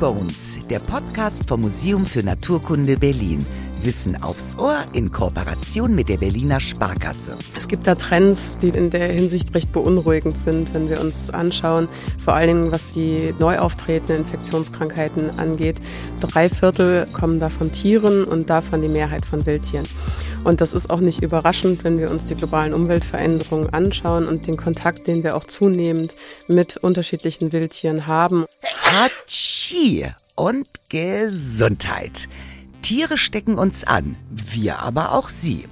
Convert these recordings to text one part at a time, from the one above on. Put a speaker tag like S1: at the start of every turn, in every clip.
S1: Bones, der Podcast vom Museum für Naturkunde Berlin. Wissen aufs Ohr in Kooperation mit der Berliner Sparkasse.
S2: Es gibt da Trends, die in der Hinsicht recht beunruhigend sind, wenn wir uns anschauen, vor allen Dingen was die neu auftretenden Infektionskrankheiten angeht. Drei Viertel kommen da von Tieren und davon die Mehrheit von Wildtieren. Und das ist auch nicht überraschend, wenn wir uns die globalen Umweltveränderungen anschauen und den Kontakt, den wir auch zunehmend mit unterschiedlichen Wildtieren haben.
S1: Hatschi und Gesundheit. Tiere stecken uns an, wir aber auch sie.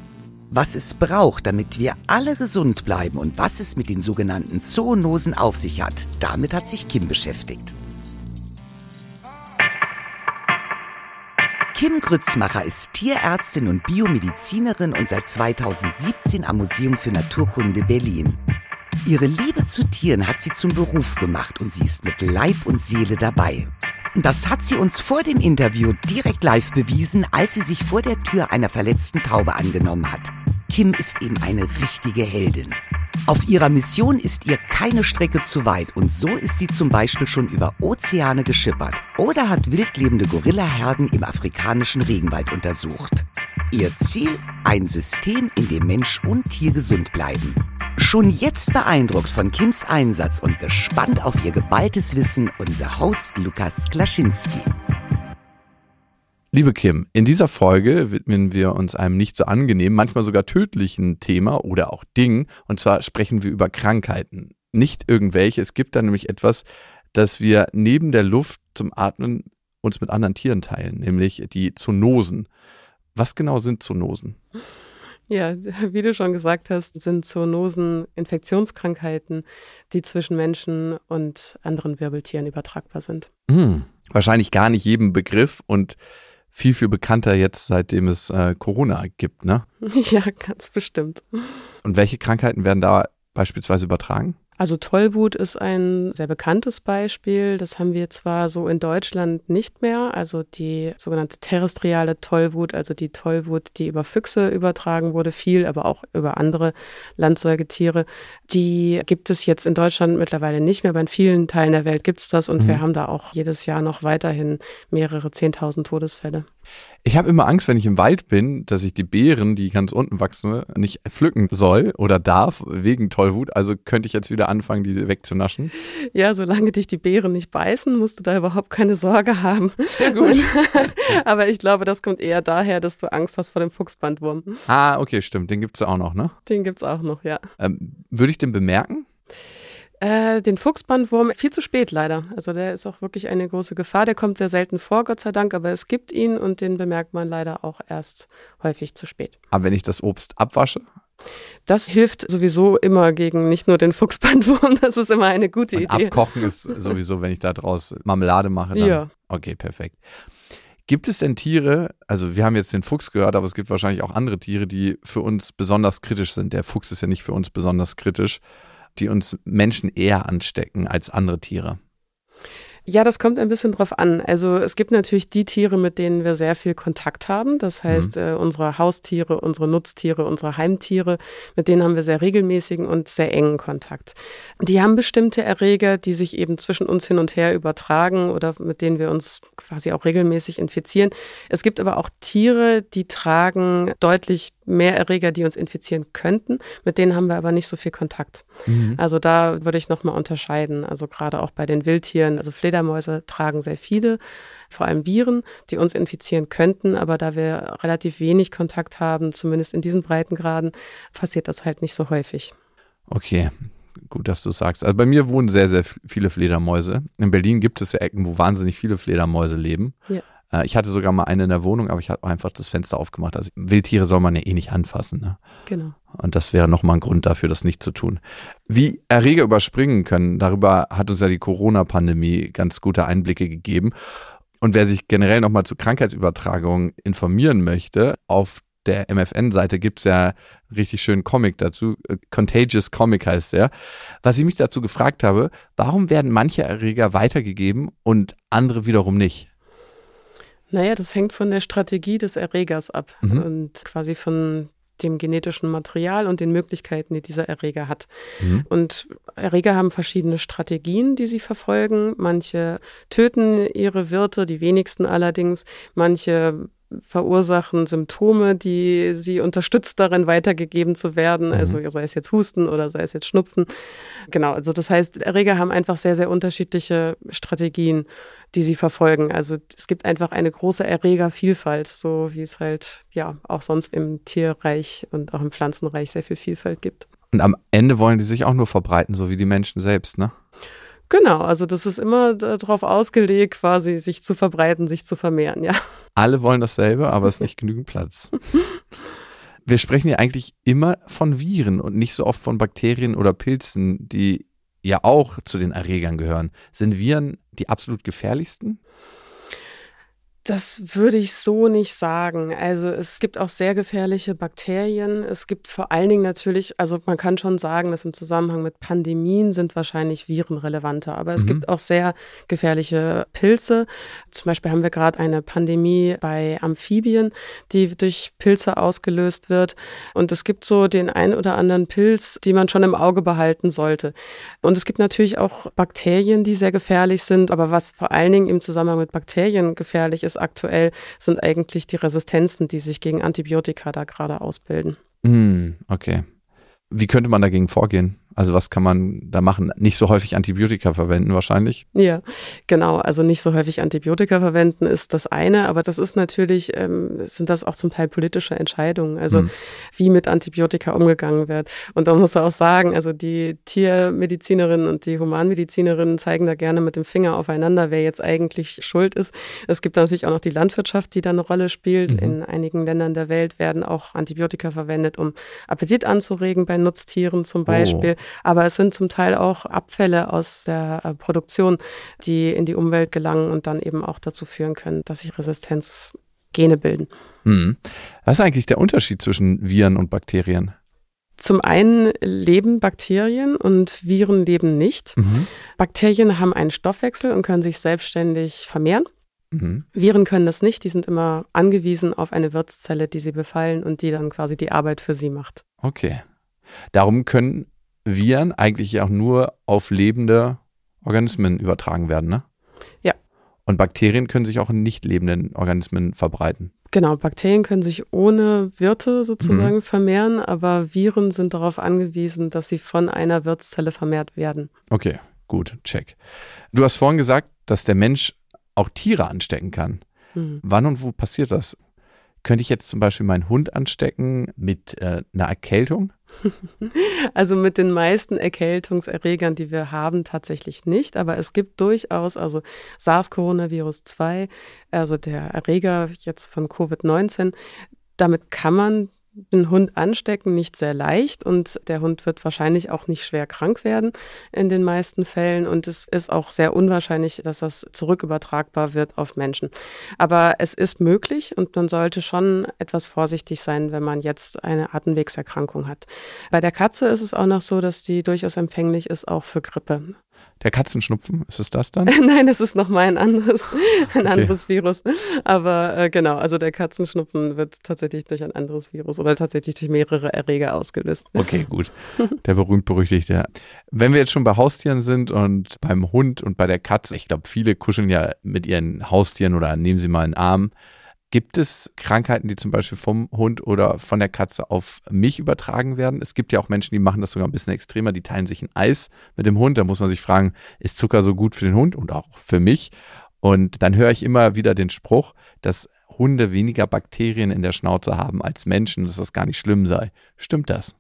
S1: Was es braucht, damit wir alle gesund bleiben und was es mit den sogenannten Zoonosen auf sich hat, damit hat sich Kim beschäftigt. Kim Grützmacher ist Tierärztin und Biomedizinerin und seit 2017 am Museum für Naturkunde Berlin. Ihre Liebe zu Tieren hat sie zum Beruf gemacht und sie ist mit Leib und Seele dabei. Das hat sie uns vor dem Interview direkt live bewiesen, als sie sich vor der Tür einer verletzten Taube angenommen hat. Kim ist eben eine richtige Heldin. Auf ihrer Mission ist ihr keine Strecke zu weit und so ist sie zum Beispiel schon über Ozeane geschippert oder hat wildlebende Gorillaherden im afrikanischen Regenwald untersucht. Ihr Ziel? Ein System, in dem Mensch und Tier gesund bleiben. Schon jetzt beeindruckt von Kims Einsatz und gespannt auf ihr geballtes Wissen unser Host Lukas Klaschinski.
S3: Liebe Kim, in dieser Folge widmen wir uns einem nicht so angenehmen, manchmal sogar tödlichen Thema oder auch Ding. Und zwar sprechen wir über Krankheiten. Nicht irgendwelche. Es gibt da nämlich etwas, das wir neben der Luft zum Atmen uns mit anderen Tieren teilen, nämlich die Zoonosen. Was genau sind Zoonosen?
S2: Ja, wie du schon gesagt hast, sind Zoonosen Infektionskrankheiten, die zwischen Menschen und anderen Wirbeltieren übertragbar sind.
S3: Hm, wahrscheinlich gar nicht jedem Begriff und viel, viel bekannter jetzt, seitdem es äh, Corona gibt, ne?
S2: Ja, ganz bestimmt.
S3: Und welche Krankheiten werden da beispielsweise übertragen?
S2: Also Tollwut ist ein sehr bekanntes Beispiel. Das haben wir zwar so in Deutschland nicht mehr. Also die sogenannte terrestriale Tollwut, also die Tollwut, die über Füchse übertragen wurde, viel, aber auch über andere Landsäugetiere. Die gibt es jetzt in Deutschland mittlerweile nicht mehr. Aber in vielen Teilen der Welt gibt es das und mhm. wir haben da auch jedes Jahr noch weiterhin mehrere Zehntausend Todesfälle.
S3: Ich habe immer Angst, wenn ich im Wald bin, dass ich die Beeren, die ganz unten wachsen, nicht pflücken soll oder darf, wegen Tollwut. Also könnte ich jetzt wieder anfangen, die wegzunaschen.
S2: Ja, solange dich die Beeren nicht beißen, musst du da überhaupt keine Sorge haben.
S3: Sehr gut.
S2: Aber ich glaube, das kommt eher daher, dass du Angst hast vor dem Fuchsbandwurm.
S3: Ah, okay, stimmt. Den gibt es auch noch, ne?
S2: Den gibt es auch noch, ja.
S3: Ähm, würde ich den bemerken?
S2: Äh, den Fuchsbandwurm viel zu spät leider. Also der ist auch wirklich eine große Gefahr. Der kommt sehr selten vor, Gott sei Dank, aber es gibt ihn und den bemerkt man leider auch erst häufig zu spät.
S3: Aber wenn ich das Obst abwasche?
S2: Das hilft sowieso immer gegen nicht nur den Fuchsbandwurm, das ist immer eine gute und Idee.
S3: Abkochen ist sowieso, wenn ich da draus Marmelade mache. Dann,
S2: ja.
S3: Okay, perfekt. Gibt es denn Tiere, also wir haben jetzt den Fuchs gehört, aber es gibt wahrscheinlich auch andere Tiere, die für uns besonders kritisch sind. Der Fuchs ist ja nicht für uns besonders kritisch die uns Menschen eher anstecken als andere Tiere?
S2: Ja, das kommt ein bisschen drauf an. Also es gibt natürlich die Tiere, mit denen wir sehr viel Kontakt haben. Das heißt, mhm. äh, unsere Haustiere, unsere Nutztiere, unsere Heimtiere, mit denen haben wir sehr regelmäßigen und sehr engen Kontakt. Die haben bestimmte Erreger, die sich eben zwischen uns hin und her übertragen oder mit denen wir uns quasi auch regelmäßig infizieren. Es gibt aber auch Tiere, die tragen deutlich mehr Erreger, die uns infizieren könnten. Mit denen haben wir aber nicht so viel Kontakt. Mhm. Also da würde ich nochmal unterscheiden. Also gerade auch bei den Wildtieren, also Fledermäuse tragen sehr viele, vor allem Viren, die uns infizieren könnten. Aber da wir relativ wenig Kontakt haben, zumindest in diesen Breitengraden, passiert das halt nicht so häufig.
S3: Okay, gut, dass du sagst. Also bei mir wohnen sehr, sehr viele Fledermäuse. In Berlin gibt es ja Ecken, wo wahnsinnig viele Fledermäuse leben. Ja. Äh, ich hatte sogar mal eine in der Wohnung, aber ich habe einfach das Fenster aufgemacht. Also Wildtiere soll man ja eh nicht anfassen. Ne?
S2: Genau.
S3: Und das wäre nochmal ein Grund dafür, das nicht zu tun. Wie Erreger überspringen können, darüber hat uns ja die Corona-Pandemie ganz gute Einblicke gegeben. Und wer sich generell nochmal zu Krankheitsübertragungen informieren möchte, auf der MFN-Seite gibt es ja einen richtig schönen Comic dazu. Äh, Contagious Comic heißt der. Was ich mich dazu gefragt habe, warum werden manche Erreger weitergegeben und andere wiederum nicht?
S2: Naja, das hängt von der Strategie des Erregers ab mhm. und quasi von dem genetischen Material und den Möglichkeiten, die dieser Erreger hat. Mhm. Und Erreger haben verschiedene Strategien, die sie verfolgen. Manche töten ihre Wirte, die wenigsten allerdings. Manche verursachen Symptome, die sie unterstützt darin weitergegeben zu werden. Mhm. Also sei es jetzt Husten oder sei es jetzt Schnupfen. Genau, also das heißt, Erreger haben einfach sehr, sehr unterschiedliche Strategien, die sie verfolgen. Also es gibt einfach eine große Erregervielfalt, so wie es halt ja auch sonst im Tierreich und auch im Pflanzenreich sehr viel Vielfalt gibt.
S3: Und am Ende wollen die sich auch nur verbreiten, so wie die Menschen selbst, ne?
S2: Genau, also das ist immer darauf ausgelegt, quasi sich zu verbreiten, sich zu vermehren, ja.
S3: Alle wollen dasselbe, aber es ist nicht genügend Platz. Wir sprechen ja eigentlich immer von Viren und nicht so oft von Bakterien oder Pilzen, die ja auch zu den Erregern gehören. Sind Viren die absolut gefährlichsten?
S2: Das würde ich so nicht sagen. Also es gibt auch sehr gefährliche Bakterien. Es gibt vor allen Dingen natürlich, also man kann schon sagen, dass im Zusammenhang mit Pandemien sind wahrscheinlich Viren relevanter. Aber es mhm. gibt auch sehr gefährliche Pilze. Zum Beispiel haben wir gerade eine Pandemie bei Amphibien, die durch Pilze ausgelöst wird. Und es gibt so den ein oder anderen Pilz, die man schon im Auge behalten sollte. Und es gibt natürlich auch Bakterien, die sehr gefährlich sind. Aber was vor allen Dingen im Zusammenhang mit Bakterien gefährlich ist, aktuell, sind eigentlich die Resistenzen, die sich gegen Antibiotika da gerade ausbilden.
S3: Mm, okay. Wie könnte man dagegen vorgehen? Also was kann man da machen? Nicht so häufig Antibiotika verwenden wahrscheinlich.
S2: Ja, genau. Also nicht so häufig Antibiotika verwenden ist das eine, aber das ist natürlich, ähm, sind das auch zum Teil politische Entscheidungen. Also mhm. wie mit Antibiotika umgegangen wird. Und da muss man auch sagen, also die Tiermedizinerinnen und die Humanmedizinerinnen zeigen da gerne mit dem Finger aufeinander, wer jetzt eigentlich schuld ist. Es gibt natürlich auch noch die Landwirtschaft, die da eine Rolle spielt. Mhm. In einigen Ländern der Welt werden auch Antibiotika verwendet, um Appetit anzuregen bei Nutztieren zum oh. Beispiel. Oh. Aber es sind zum Teil auch Abfälle aus der äh, Produktion, die in die Umwelt gelangen und dann eben auch dazu führen können, dass sich Resistenzgene bilden.
S3: Hm. Was ist eigentlich der Unterschied zwischen Viren und Bakterien?
S2: Zum einen leben Bakterien und Viren leben nicht. Mhm. Bakterien haben einen Stoffwechsel und können sich selbstständig vermehren. Mhm. Viren können das nicht, die sind immer angewiesen auf eine Wirtszelle, die sie befallen und die dann quasi die Arbeit für sie macht.
S3: Okay. Darum können Viren eigentlich ja auch nur auf lebende Organismen übertragen werden, ne?
S2: Ja.
S3: Und Bakterien können sich auch in nicht lebenden Organismen verbreiten.
S2: Genau, Bakterien können sich ohne Wirte sozusagen mhm. vermehren, aber Viren sind darauf angewiesen, dass sie von einer Wirtszelle vermehrt werden.
S3: Okay, gut, check. Du hast vorhin gesagt, dass der Mensch auch Tiere anstecken kann. Mhm. Wann und wo passiert das? Könnte ich jetzt zum Beispiel meinen Hund anstecken mit äh, einer Erkältung?
S2: Also mit den meisten Erkältungserregern, die wir haben, tatsächlich nicht. Aber es gibt durchaus, also SARS-Coronavirus 2, also der Erreger jetzt von Covid-19, damit kann man den Hund anstecken, nicht sehr leicht und der Hund wird wahrscheinlich auch nicht schwer krank werden in den meisten Fällen und es ist auch sehr unwahrscheinlich, dass das zurückübertragbar wird auf Menschen. Aber es ist möglich und man sollte schon etwas vorsichtig sein, wenn man jetzt eine Atemwegserkrankung hat. Bei der Katze ist es auch noch so, dass die durchaus empfänglich ist, auch für Grippe.
S3: Der Katzenschnupfen, ist es das dann?
S2: Nein, das ist nochmal ein anderes, ein okay. anderes Virus. Aber äh, genau, also der Katzenschnupfen wird tatsächlich durch ein anderes Virus oder tatsächlich durch mehrere Erreger ausgelöst.
S3: Okay, gut. Der berühmt-berüchtigte. Wenn wir jetzt schon bei Haustieren sind und beim Hund und bei der Katze, ich glaube, viele kuscheln ja mit ihren Haustieren oder nehmen sie mal einen Arm. Gibt es Krankheiten, die zum Beispiel vom Hund oder von der Katze auf mich übertragen werden? Es gibt ja auch Menschen, die machen das sogar ein bisschen extremer, die teilen sich ein Eis mit dem Hund. Da muss man sich fragen, ist Zucker so gut für den Hund und auch für mich? Und dann höre ich immer wieder den Spruch, dass Hunde weniger Bakterien in der Schnauze haben als Menschen, dass das gar nicht schlimm sei. Stimmt das?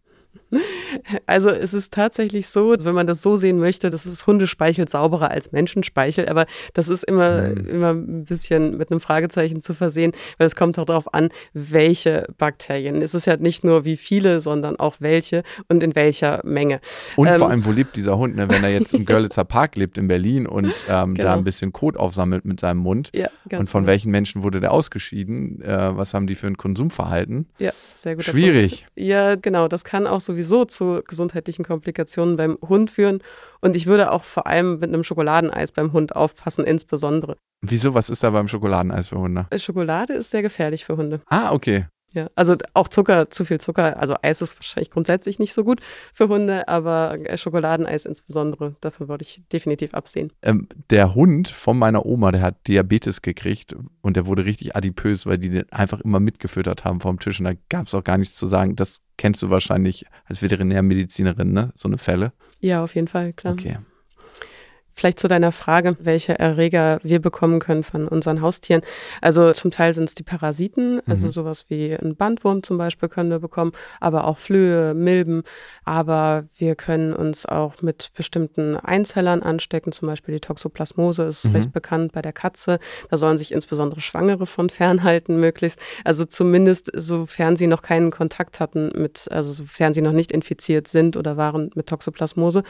S2: Also es ist tatsächlich so, wenn man das so sehen möchte, das ist Hundespeichel sauberer als Menschenspeichel, aber das ist immer, mhm. immer ein bisschen mit einem Fragezeichen zu versehen, weil es kommt auch darauf an, welche Bakterien. Es ist ja nicht nur wie viele, sondern auch welche und in welcher Menge.
S3: Und ähm, vor allem, wo lebt dieser Hund? Ne? Wenn er jetzt im Görlitzer Park lebt in Berlin und ähm, genau. da ein bisschen Kot aufsammelt mit seinem Mund. Ja, und von genau. welchen Menschen wurde der ausgeschieden? Äh, was haben die für ein Konsumverhalten?
S2: Ja, sehr gut.
S3: Schwierig.
S2: Ja, genau. Das kann auch sowieso zu gesundheitlichen Komplikationen beim Hund führen. Und ich würde auch vor allem mit einem Schokoladeneis beim Hund aufpassen, insbesondere.
S3: Wieso? Was ist da beim Schokoladeneis für Hunde?
S2: Schokolade ist sehr gefährlich für Hunde.
S3: Ah, okay.
S2: Ja, also auch Zucker, zu viel Zucker, also Eis ist wahrscheinlich grundsätzlich nicht so gut für Hunde, aber Schokoladeneis insbesondere, davon würde ich definitiv absehen.
S3: Ähm, der Hund von meiner Oma, der hat Diabetes gekriegt und der wurde richtig adipös, weil die den einfach immer mitgefüttert haben vom Tisch und da gab es auch gar nichts zu sagen. Das kennst du wahrscheinlich als Veterinärmedizinerin, ne? So eine Fälle.
S2: Ja, auf jeden Fall, klar.
S3: Okay.
S2: Vielleicht zu deiner Frage, welche Erreger wir bekommen können von unseren Haustieren. Also zum Teil sind es die Parasiten, also mhm. sowas wie ein Bandwurm zum Beispiel können wir bekommen, aber auch Flöhe, Milben. Aber wir können uns auch mit bestimmten Einzellern anstecken, zum Beispiel die Toxoplasmose ist mhm. recht bekannt bei der Katze. Da sollen sich insbesondere Schwangere von fernhalten möglichst. Also zumindest sofern sie noch keinen Kontakt hatten mit, also sofern sie noch nicht infiziert sind oder waren mit Toxoplasmose,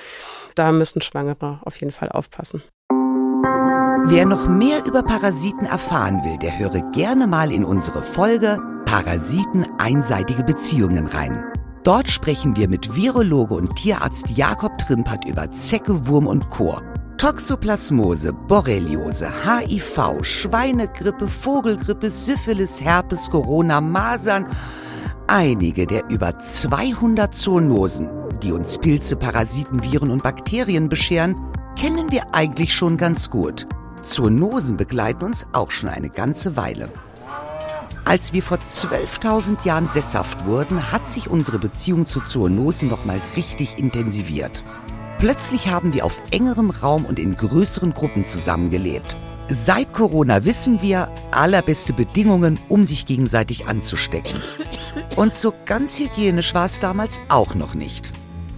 S2: da müssen Schwangere auf jeden Fall aufpassen.
S1: Wer noch mehr über Parasiten erfahren will, der höre gerne mal in unsere Folge Parasiten einseitige Beziehungen rein. Dort sprechen wir mit Virologe und Tierarzt Jakob Trimpert über Zecke, Wurm und Chor. Toxoplasmose, Borreliose, HIV, Schweinegrippe, Vogelgrippe, Syphilis, Herpes, Corona, Masern. Einige der über 200 Zoonosen, die uns Pilze, Parasiten, Viren und Bakterien bescheren, kennen wir eigentlich schon ganz gut. Zoonosen begleiten uns auch schon eine ganze Weile. Als wir vor 12.000 Jahren sesshaft wurden, hat sich unsere Beziehung zu Zoonosen nochmal richtig intensiviert. Plötzlich haben wir auf engerem Raum und in größeren Gruppen zusammengelebt. Seit Corona wissen wir, allerbeste Bedingungen, um sich gegenseitig anzustecken. Und so ganz hygienisch war es damals auch noch nicht.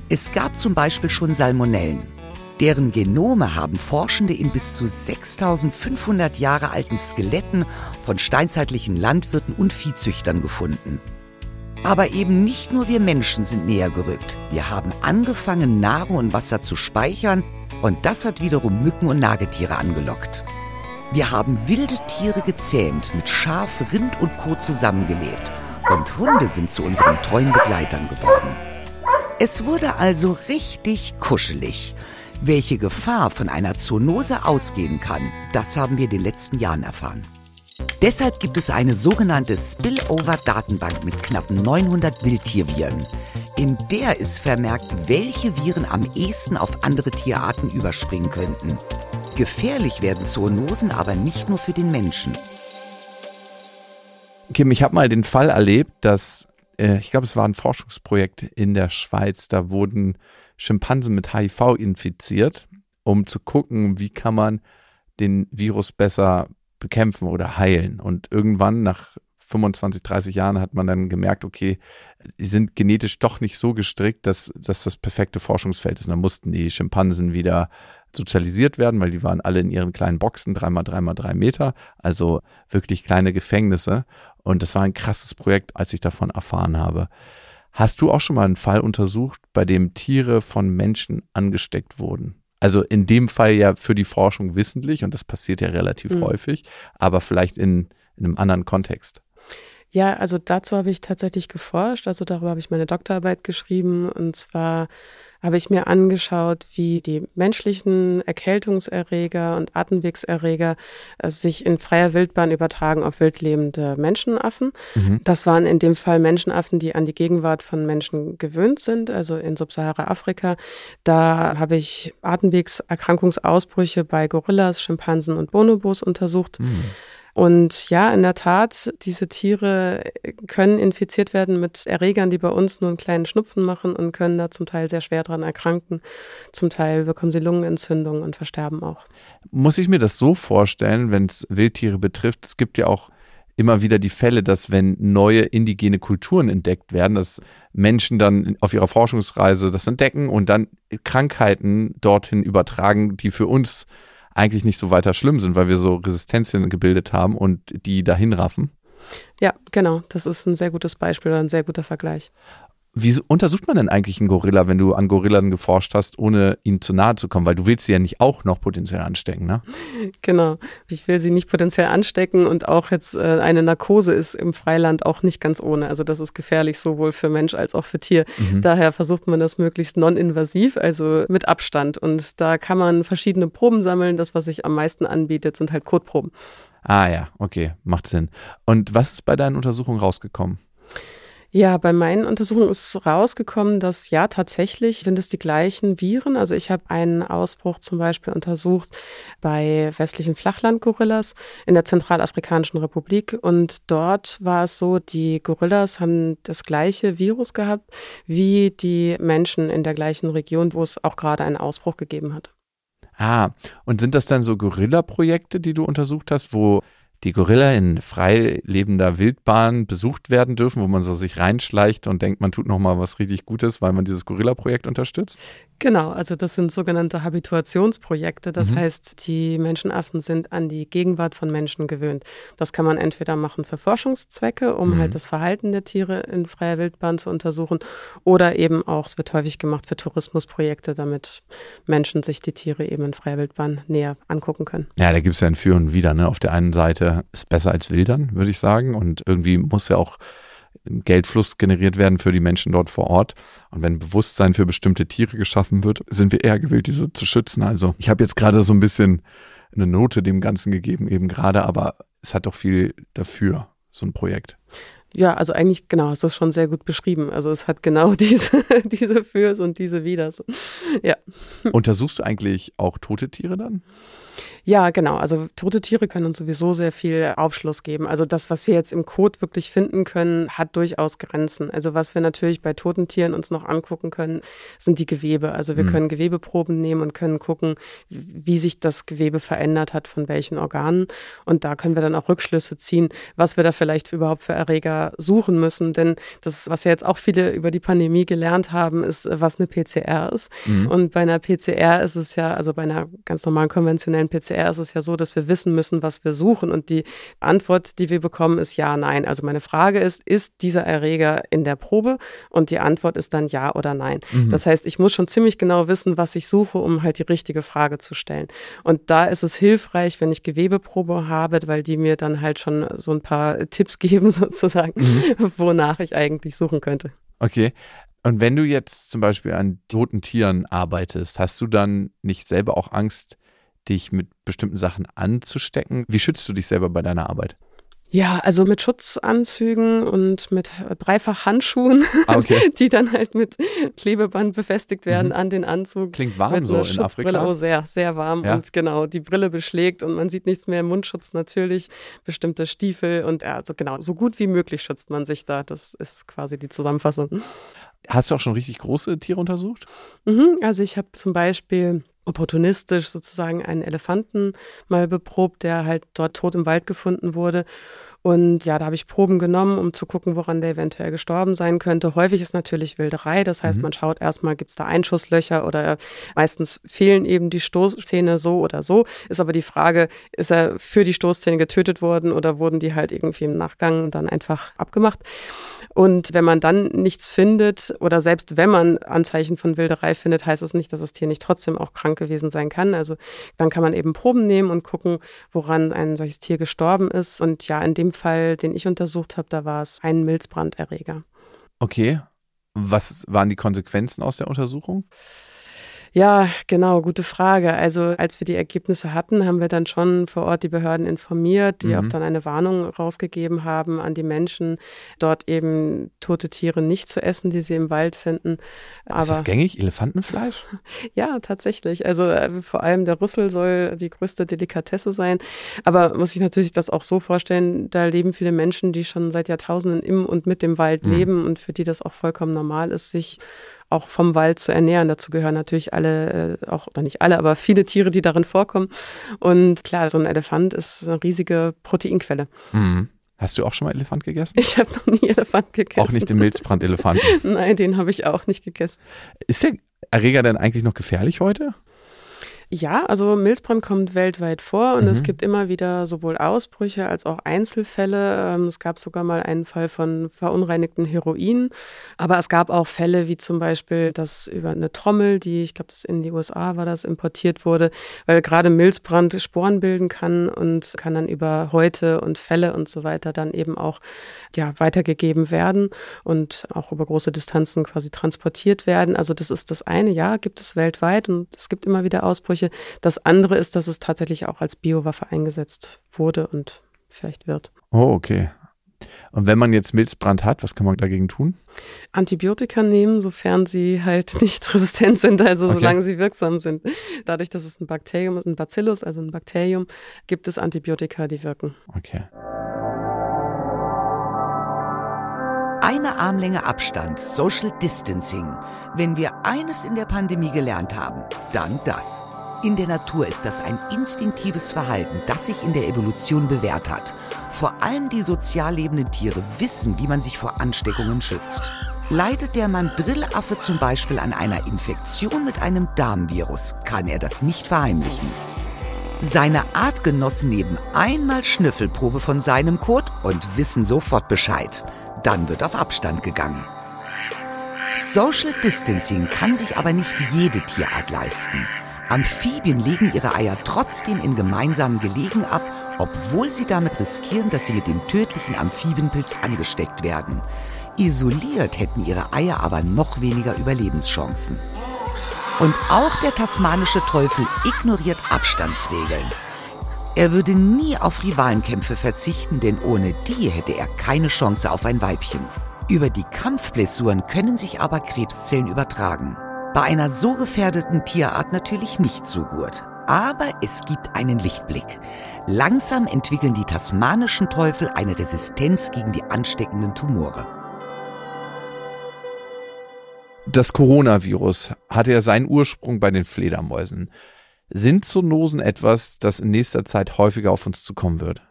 S1: Es gab zum Beispiel schon Salmonellen. Deren Genome haben Forschende in bis zu 6500 Jahre alten Skeletten von steinzeitlichen Landwirten und Viehzüchtern gefunden. Aber eben nicht nur wir Menschen sind näher gerückt. Wir haben angefangen, Nahrung und Wasser zu speichern und das hat wiederum Mücken und Nagetiere angelockt. Wir haben wilde Tiere gezähmt, mit Schaf, Rind und Co. zusammengelebt und Hunde sind zu unseren treuen Begleitern geworden. Es wurde also richtig kuschelig. Welche Gefahr von einer Zoonose ausgehen kann, das haben wir in den letzten Jahren erfahren. Deshalb gibt es eine sogenannte Spillover-Datenbank mit knapp 900 Wildtierviren. In der ist vermerkt, welche Viren am ehesten auf andere Tierarten überspringen könnten. Gefährlich werden Zoonosen aber nicht nur für den Menschen.
S3: Kim, ich habe mal den Fall erlebt, dass, äh, ich glaube, es war ein Forschungsprojekt in der Schweiz, da wurden Schimpansen mit HIV infiziert, um zu gucken, wie kann man den Virus besser bekämpfen oder heilen. Und irgendwann nach 25, 30 Jahren hat man dann gemerkt, okay, die sind genetisch doch nicht so gestrickt, dass, dass das perfekte Forschungsfeld ist. Und dann mussten die Schimpansen wieder sozialisiert werden, weil die waren alle in ihren kleinen Boxen, dreimal, dreimal, drei Meter, also wirklich kleine Gefängnisse. Und das war ein krasses Projekt, als ich davon erfahren habe. Hast du auch schon mal einen Fall untersucht, bei dem Tiere von Menschen angesteckt wurden? Also in dem Fall ja für die Forschung wissentlich und das passiert ja relativ mhm. häufig, aber vielleicht in, in einem anderen Kontext.
S2: Ja, also dazu habe ich tatsächlich geforscht. Also darüber habe ich meine Doktorarbeit geschrieben und zwar habe ich mir angeschaut, wie die menschlichen Erkältungserreger und Atemwegserreger äh, sich in freier Wildbahn übertragen auf wildlebende Menschenaffen. Mhm. Das waren in dem Fall Menschenaffen, die an die Gegenwart von Menschen gewöhnt sind, also in Subsahara-Afrika. Da habe ich Atemwegserkrankungsausbrüche bei Gorillas, Schimpansen und Bonobos untersucht. Mhm. Und ja, in der Tat, diese Tiere können infiziert werden mit Erregern, die bei uns nur einen kleinen Schnupfen machen und können da zum Teil sehr schwer dran erkranken. Zum Teil bekommen sie Lungenentzündungen und versterben auch.
S3: Muss ich mir das so vorstellen, wenn es Wildtiere betrifft? Es gibt ja auch immer wieder die Fälle, dass wenn neue indigene Kulturen entdeckt werden, dass Menschen dann auf ihrer Forschungsreise das entdecken und dann Krankheiten dorthin übertragen, die für uns eigentlich nicht so weiter schlimm sind, weil wir so Resistenzien gebildet haben und die dahin raffen.
S2: Ja, genau. Das ist ein sehr gutes Beispiel oder ein sehr guter Vergleich.
S3: Wie untersucht man denn eigentlich einen Gorilla, wenn du an Gorillen geforscht hast, ohne ihnen zu nahe zu kommen? Weil du willst sie ja nicht auch noch potenziell anstecken, ne?
S2: Genau. Ich will sie nicht potenziell anstecken und auch jetzt äh, eine Narkose ist im Freiland auch nicht ganz ohne. Also das ist gefährlich sowohl für Mensch als auch für Tier. Mhm. Daher versucht man das möglichst non-invasiv, also mit Abstand. Und da kann man verschiedene Proben sammeln. Das, was sich am meisten anbietet, sind halt Kotproben.
S3: Ah ja, okay, macht Sinn. Und was ist bei deinen Untersuchungen rausgekommen?
S2: Ja, bei meinen Untersuchungen ist rausgekommen, dass ja tatsächlich sind es die gleichen Viren. Also ich habe einen Ausbruch zum Beispiel untersucht bei westlichen Flachlandgorillas in der Zentralafrikanischen Republik und dort war es so, die Gorillas haben das gleiche Virus gehabt wie die Menschen in der gleichen Region, wo es auch gerade einen Ausbruch gegeben hat.
S3: Ah, und sind das dann so Gorilla-Projekte, die du untersucht hast, wo die Gorilla in frei lebender Wildbahn besucht werden dürfen, wo man so sich reinschleicht und denkt, man tut noch mal was richtig Gutes, weil man dieses Gorilla-Projekt unterstützt?
S2: Genau, also das sind sogenannte Habituationsprojekte. Das mhm. heißt, die Menschenaffen sind an die Gegenwart von Menschen gewöhnt. Das kann man entweder machen für Forschungszwecke, um mhm. halt das Verhalten der Tiere in freier Wildbahn zu untersuchen, oder eben auch, es wird häufig gemacht für Tourismusprojekte, damit Menschen sich die Tiere eben in freier Wildbahn näher angucken können.
S3: Ja, da gibt es ja ein Für und Wider. Ne? Auf der einen Seite ist besser als Wildern, würde ich sagen. Und irgendwie muss ja auch Geldfluss generiert werden für die Menschen dort vor Ort. Und wenn Bewusstsein für bestimmte Tiere geschaffen wird, sind wir eher gewillt, diese zu schützen. Also ich habe jetzt gerade so ein bisschen eine Note dem Ganzen gegeben, eben gerade, aber es hat doch viel dafür, so ein Projekt.
S2: Ja, also eigentlich, genau, hast du es schon sehr gut beschrieben. Also es hat genau diese, diese Fürs und diese Widers. Ja.
S3: Untersuchst du eigentlich auch tote Tiere dann?
S2: Ja, genau. Also tote Tiere können uns sowieso sehr viel Aufschluss geben. Also das, was wir jetzt im Code wirklich finden können, hat durchaus Grenzen. Also was wir natürlich bei toten Tieren uns noch angucken können, sind die Gewebe. Also wir mhm. können Gewebeproben nehmen und können gucken, wie sich das Gewebe verändert hat, von welchen Organen. Und da können wir dann auch Rückschlüsse ziehen, was wir da vielleicht überhaupt für Erreger suchen müssen. Denn das, was ja jetzt auch viele über die Pandemie gelernt haben, ist, was eine PCR ist. Mhm. Und bei einer PCR ist es ja, also bei einer ganz normalen konventionellen PCR ist es ja so, dass wir wissen müssen, was wir suchen. Und die Antwort, die wir bekommen, ist ja, nein. Also meine Frage ist, ist dieser Erreger in der Probe? Und die Antwort ist dann ja oder nein. Mhm. Das heißt, ich muss schon ziemlich genau wissen, was ich suche, um halt die richtige Frage zu stellen. Und da ist es hilfreich, wenn ich Gewebeprobe habe, weil die mir dann halt schon so ein paar Tipps geben, sozusagen, mhm. wonach ich eigentlich suchen könnte.
S3: Okay. Und wenn du jetzt zum Beispiel an toten Tieren arbeitest, hast du dann nicht selber auch Angst, dich mit bestimmten Sachen anzustecken? Wie schützt du dich selber bei deiner Arbeit?
S2: Ja, also mit Schutzanzügen und mit Dreifach-Handschuhen, ah, okay. die dann halt mit Klebeband befestigt werden mhm. an den Anzug.
S3: Klingt warm so in Afrika.
S2: Oh, sehr, sehr warm. Ja. Und genau, die Brille beschlägt und man sieht nichts mehr. Mundschutz natürlich, bestimmte Stiefel und ja, also genau, so gut wie möglich schützt man sich da. Das ist quasi die Zusammenfassung.
S3: Hast du auch schon richtig große Tiere untersucht?
S2: Mhm, also ich habe zum Beispiel opportunistisch sozusagen einen Elefanten mal beprobt, der halt dort tot im Wald gefunden wurde. Und ja, da habe ich Proben genommen, um zu gucken, woran der eventuell gestorben sein könnte. Häufig ist natürlich Wilderei. Das heißt, mhm. man schaut erstmal, gibt es da Einschusslöcher oder meistens fehlen eben die Stoßzähne so oder so. Ist aber die Frage, ist er für die Stoßzähne getötet worden oder wurden die halt irgendwie im Nachgang dann einfach abgemacht? Und wenn man dann nichts findet oder selbst wenn man Anzeichen von Wilderei findet, heißt es nicht, dass das Tier nicht trotzdem auch krank gewesen sein kann. Also dann kann man eben Proben nehmen und gucken, woran ein solches Tier gestorben ist. Und ja, in dem Fall, den ich untersucht habe, da war es ein Milzbranderreger.
S3: Okay. Was waren die Konsequenzen aus der Untersuchung?
S2: Ja, genau, gute Frage. Also als wir die Ergebnisse hatten, haben wir dann schon vor Ort die Behörden informiert, die mhm. auch dann eine Warnung rausgegeben haben an die Menschen, dort eben tote Tiere nicht zu essen, die sie im Wald finden.
S3: Aber, ist das gängig? Elefantenfleisch?
S2: Ja, tatsächlich. Also äh, vor allem der Rüssel soll die größte Delikatesse sein. Aber muss ich natürlich das auch so vorstellen, da leben viele Menschen, die schon seit Jahrtausenden im und mit dem Wald mhm. leben und für die das auch vollkommen normal ist, sich auch vom Wald zu ernähren. Dazu gehören natürlich alle, äh, auch oder nicht alle, aber viele Tiere, die darin vorkommen. Und klar, so ein Elefant ist eine riesige Proteinquelle.
S3: Mhm. Hast du auch schon mal Elefant gegessen?
S2: Ich habe noch nie Elefant gegessen.
S3: Auch nicht den Milzbrand-Elefanten?
S2: Nein, den habe ich auch nicht gegessen.
S3: Ist der Erreger denn eigentlich noch gefährlich heute?
S2: Ja, also Milzbrand kommt weltweit vor und mhm. es gibt immer wieder sowohl Ausbrüche als auch Einzelfälle. Ähm, es gab sogar mal einen Fall von verunreinigten Heroin, aber es gab auch Fälle wie zum Beispiel, dass über eine Trommel, die ich glaube, das in die USA war, das importiert wurde, weil gerade Milzbrand Sporen bilden kann und kann dann über Häute und Fälle und so weiter dann eben auch ja weitergegeben werden und auch über große Distanzen quasi transportiert werden. Also das ist das eine, ja, gibt es weltweit und es gibt immer wieder Ausbrüche. Ansprüche. Das andere ist, dass es tatsächlich auch als Biowaffe eingesetzt wurde und vielleicht wird.
S3: Oh, okay. Und wenn man jetzt Milzbrand hat, was kann man dagegen tun?
S2: Antibiotika nehmen, sofern sie halt nicht resistent sind, also okay. solange sie wirksam sind. Dadurch, dass es ein Bakterium ist, ein Bacillus, also ein Bakterium, gibt es Antibiotika, die wirken.
S3: Okay.
S1: Eine Armlänge Abstand, Social Distancing. Wenn wir eines in der Pandemie gelernt haben, dann das. In der Natur ist das ein instinktives Verhalten, das sich in der Evolution bewährt hat. Vor allem die sozial lebenden Tiere wissen, wie man sich vor Ansteckungen schützt. Leidet der Mandrillaffe zum Beispiel an einer Infektion mit einem Darmvirus, kann er das nicht verheimlichen. Seine Artgenossen nehmen einmal Schnüffelprobe von seinem Kot und wissen sofort Bescheid. Dann wird auf Abstand gegangen. Social Distancing kann sich aber nicht jede Tierart leisten. Amphibien legen ihre Eier trotzdem in gemeinsamen Gelegen ab, obwohl sie damit riskieren, dass sie mit dem tödlichen Amphibienpilz angesteckt werden. Isoliert hätten ihre Eier aber noch weniger Überlebenschancen. Und auch der tasmanische Teufel ignoriert Abstandsregeln. Er würde nie auf Rivalenkämpfe verzichten, denn ohne die hätte er keine Chance auf ein Weibchen. Über die Kampfblessuren können sich aber Krebszellen übertragen. Bei einer so gefährdeten Tierart natürlich nicht so gut. Aber es gibt einen Lichtblick. Langsam entwickeln die tasmanischen Teufel eine Resistenz gegen die ansteckenden Tumore.
S3: Das Coronavirus hatte ja seinen Ursprung bei den Fledermäusen. Sind Zoonosen etwas, das in nächster Zeit häufiger auf uns zukommen wird?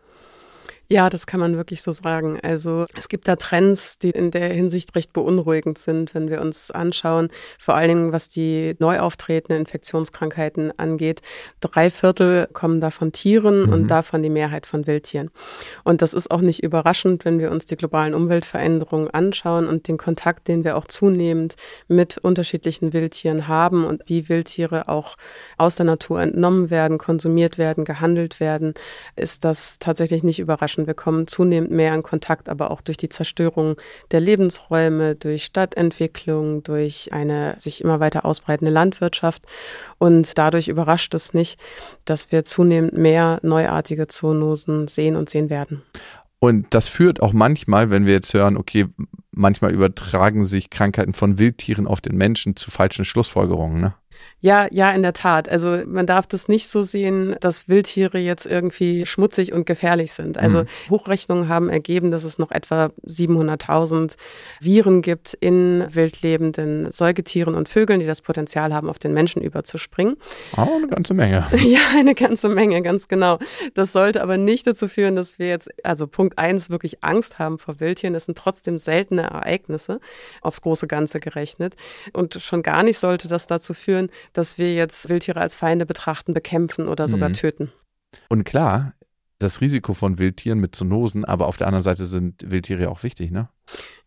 S2: Ja, das kann man wirklich so sagen. Also es gibt da Trends, die in der Hinsicht recht beunruhigend sind, wenn wir uns anschauen, vor allen Dingen was die neu auftretenden Infektionskrankheiten angeht. Drei Viertel kommen da von Tieren mhm. und davon die Mehrheit von Wildtieren. Und das ist auch nicht überraschend, wenn wir uns die globalen Umweltveränderungen anschauen und den Kontakt, den wir auch zunehmend mit unterschiedlichen Wildtieren haben und wie Wildtiere auch aus der Natur entnommen werden, konsumiert werden, gehandelt werden, ist das tatsächlich nicht überraschend. Menschen. Wir kommen zunehmend mehr in Kontakt, aber auch durch die Zerstörung der Lebensräume, durch Stadtentwicklung, durch eine sich immer weiter ausbreitende Landwirtschaft. Und dadurch überrascht es nicht, dass wir zunehmend mehr neuartige Zoonosen sehen und sehen werden.
S3: Und das führt auch manchmal, wenn wir jetzt hören, okay, manchmal übertragen sich Krankheiten von Wildtieren auf den Menschen zu falschen Schlussfolgerungen. Ne?
S2: Ja, ja, in der Tat. Also man darf das nicht so sehen, dass Wildtiere jetzt irgendwie schmutzig und gefährlich sind. Also mhm. Hochrechnungen haben ergeben, dass es noch etwa 700.000 Viren gibt in wildlebenden Säugetieren und Vögeln, die das Potenzial haben, auf den Menschen überzuspringen.
S3: Oh, eine ganze Menge.
S2: Ja, eine ganze Menge, ganz genau. Das sollte aber nicht dazu führen, dass wir jetzt, also Punkt eins, wirklich Angst haben vor Wildtieren. Das sind trotzdem seltene Ereignisse, aufs große Ganze gerechnet. Und schon gar nicht sollte das dazu führen, dass wir jetzt Wildtiere als Feinde betrachten, bekämpfen oder sogar mhm. töten.
S3: Und klar, das Risiko von Wildtieren mit Zoonosen, aber auf der anderen Seite sind Wildtiere auch wichtig, ne?